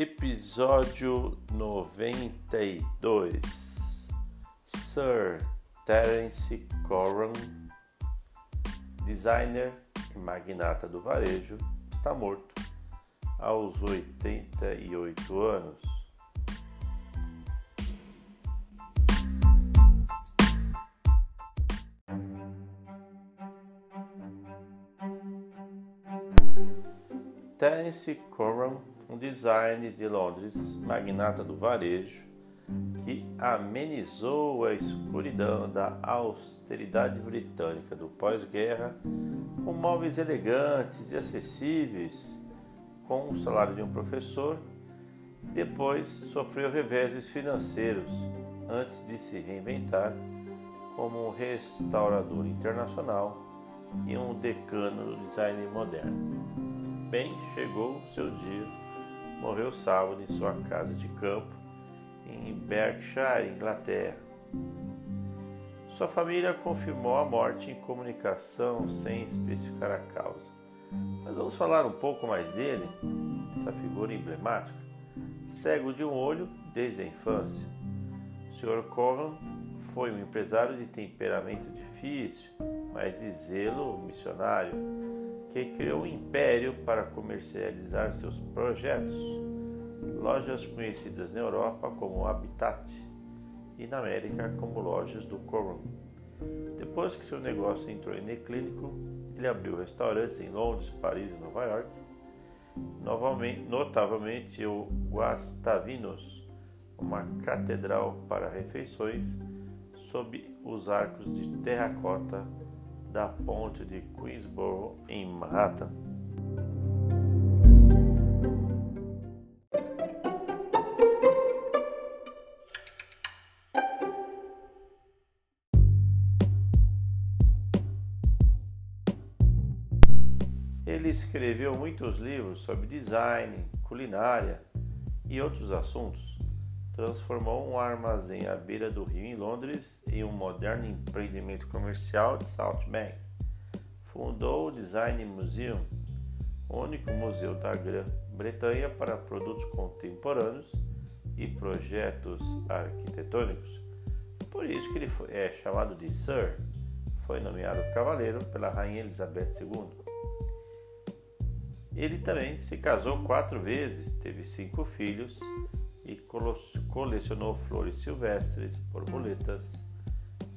Episódio 92 Sir Terence Corran, designer e magnata do varejo, está morto aos 88 anos. Terence Corran um design de Londres, magnata do varejo, que amenizou a escuridão da austeridade britânica do pós-guerra com móveis elegantes e acessíveis, com o salário de um professor. Depois sofreu reveses financeiros antes de se reinventar como um restaurador internacional e um decano do design moderno. Bem, chegou o seu dia morreu sábado em sua casa de campo em Berkshire, Inglaterra. Sua família confirmou a morte em comunicação sem especificar a causa. Mas vamos falar um pouco mais dele, essa figura emblemática. Cego de um olho desde a infância, o Sr. Corran foi um empresário de temperamento difícil, mas de zelo missionário que criou um império para comercializar seus projetos. Lojas conhecidas na Europa como Habitat e na América como lojas do Corum. Depois que seu negócio entrou em declínio, ele abriu restaurantes em Londres, Paris e Nova York. Novamente, notavelmente o Guastavinos, uma catedral para refeições sob os arcos de terracota da ponte de Queensboro em Manhattan. Ele escreveu muitos livros sobre design, culinária e outros assuntos transformou um armazém à beira do rio em Londres em um moderno empreendimento comercial de South Bank. Fundou o Design Museum, único museu da Grã-Bretanha para produtos contemporâneos e projetos arquitetônicos. Por isso que ele foi, é chamado de Sir. Foi nomeado cavaleiro pela Rainha Elizabeth II. Ele também se casou quatro vezes, teve cinco filhos e colecionou flores silvestres, borboletas,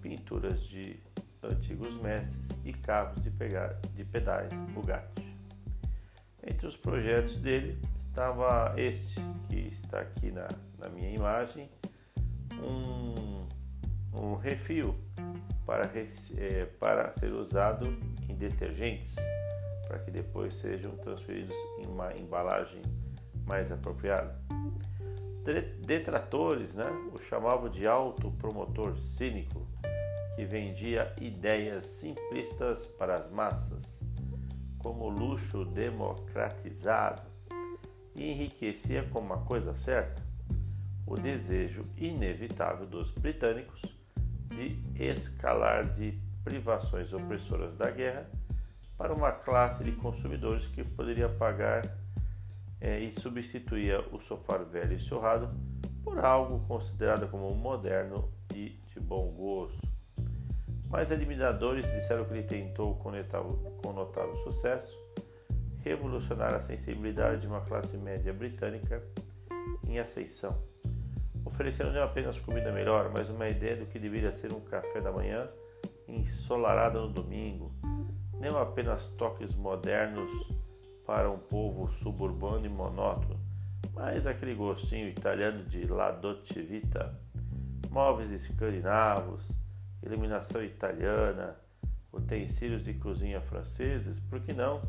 pinturas de antigos mestres e carros de, pegar, de pedais Bugatti. Entre os projetos dele estava este que está aqui na, na minha imagem, um, um refil para, é, para ser usado em detergentes, para que depois sejam transferidos em uma embalagem mais apropriada detratores né, o chamavam de autopromotor cínico, que vendia ideias simplistas para as massas, como luxo democratizado, e enriquecia como uma coisa certa o desejo inevitável dos britânicos de escalar de privações opressoras da guerra para uma classe de consumidores que poderia pagar é, e substituía o sofá velho e surrado por algo considerado como moderno e de bom gosto. Mas admiradores disseram que ele tentou, com notável, sucesso, revolucionar a sensibilidade de uma classe média britânica em ascensão, oferecendo não apenas comida melhor, mas uma ideia do que deveria ser um café da manhã ensolarado no domingo, não apenas toques modernos para um povo suburbano e monótono, mas aquele gostinho italiano de La Dolce Vita, móveis escandinavos, iluminação italiana, utensílios de cozinha franceses, por que não?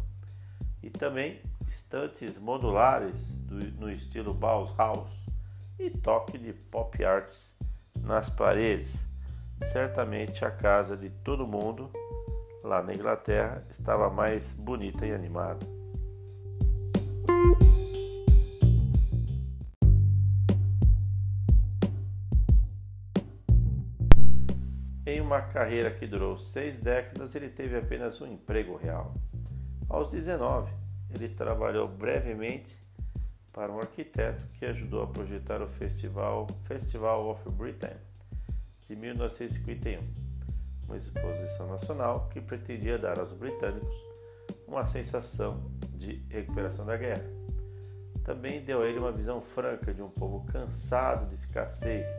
E também estantes modulares do, no estilo Bauhaus e toque de pop arts nas paredes. Certamente a casa de todo mundo lá na Inglaterra estava mais bonita e animada. Em uma carreira que durou seis décadas, ele teve apenas um emprego real. Aos 19, ele trabalhou brevemente para um arquiteto que ajudou a projetar o festival Festival of Britain de 1951, uma exposição nacional que pretendia dar aos britânicos uma sensação de recuperação da guerra. Também deu a ele uma visão franca de um povo cansado de escassez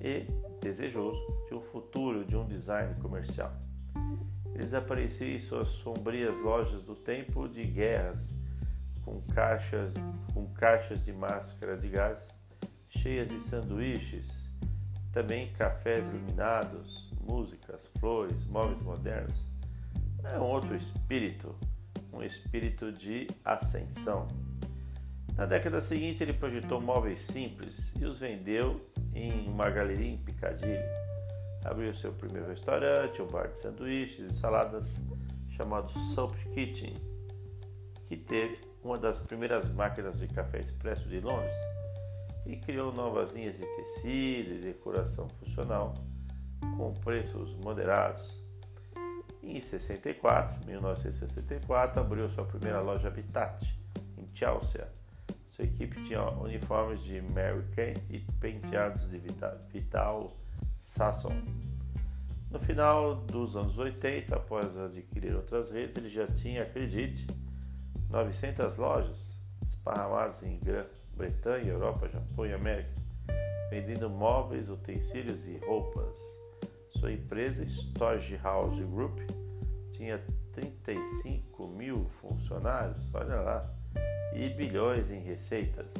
e desejoso de um futuro de um design comercial. Eles apareciam em suas sombrias lojas do tempo de guerras, com caixas, com caixas de máscara de gás cheias de sanduíches, também cafés iluminados, músicas, flores, móveis modernos. É um outro espírito, um espírito de ascensão. Na década seguinte, ele projetou móveis simples e os vendeu em uma galeria em Piccadilly. Abriu seu primeiro restaurante, um bar de sanduíches e saladas chamado Soap Kitchen, que teve uma das primeiras máquinas de café expresso de Londres e criou novas linhas de tecido e decoração funcional com preços moderados. Em 64, 1964, abriu sua primeira loja Habitat em Chelsea sua equipe tinha uniformes de Mary Kate e penteados de Vital Sasson. No final dos anos 80, após adquirir outras redes, ele já tinha, acredite, 900 lojas esparramadas em Grã-Bretanha, Europa, Japão e América, vendendo móveis, utensílios e roupas. Sua empresa, Storage House Group, tinha 35 mil funcionários, olha lá e bilhões em receitas.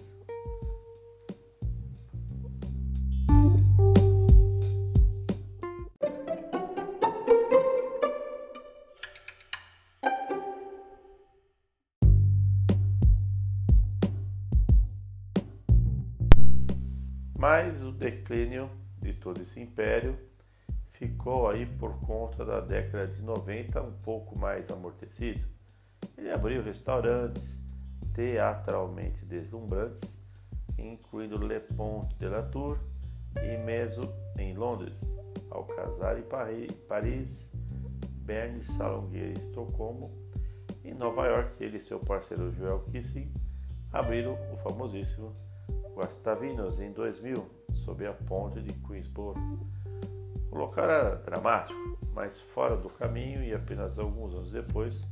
Mas o declínio de todo esse império ficou aí por conta da década de 90 um pouco mais amortecido. Ele abriu restaurantes, teatralmente deslumbrantes, incluindo Le Pont de la Tour e Meso em Londres, Alcazar em Paris, Berne, Salongueira em Estocolmo e Nova York. Ele e seu parceiro Joel Kissing abriram o famosíssimo Guastavinos em 2000, sob a ponte de Queensboro. O local era dramático, mas fora do caminho e apenas alguns anos depois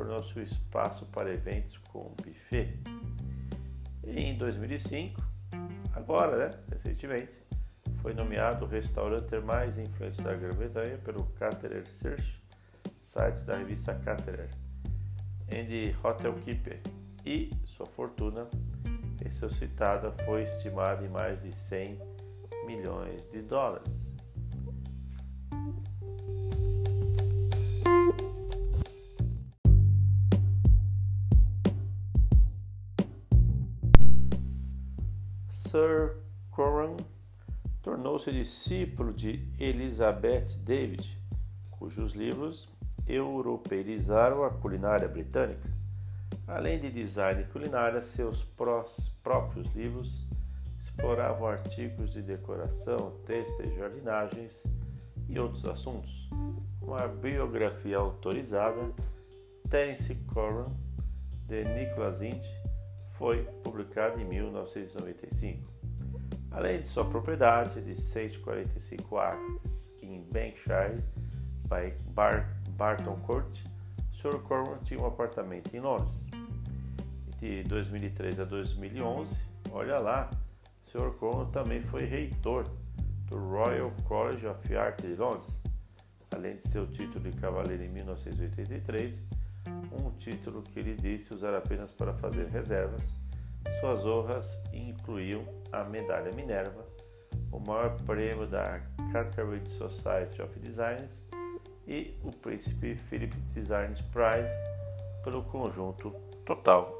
tornou-se o espaço para eventos com buffet. E em 2005, agora, né, recentemente, foi nomeado o restaurante mais influente da Grã-Bretanha pelo Caterer Search, site da revista Caterer, and Hotel Keeper, e sua fortuna ressuscitada foi estimada em mais de 100 milhões de dólares. Sir Coran tornou-se discípulo de Elizabeth David, cujos livros europeizaram a culinária britânica. Além de design e culinária, seus próprios livros exploravam artigos de decoração, e jardinagens e outros assuntos. Uma biografia autorizada, Terence Coran, de Nicholas Inch, foi publicado em 1995. Além de sua propriedade de 145 acres em Bankshire, by Bar Barton Court, Sr. Cornwall tinha um apartamento em Londres. De 2003 a 2011, olha lá, Sr. Cornwall também foi reitor do Royal College of Art de Londres, além de seu título de cavaleiro em 1983 um título que ele disse usar apenas para fazer reservas. Suas honras incluíam a Medalha Minerva, o maior prêmio da Carteret Society of Designers e o Príncipe Philip Design Prize pelo conjunto total.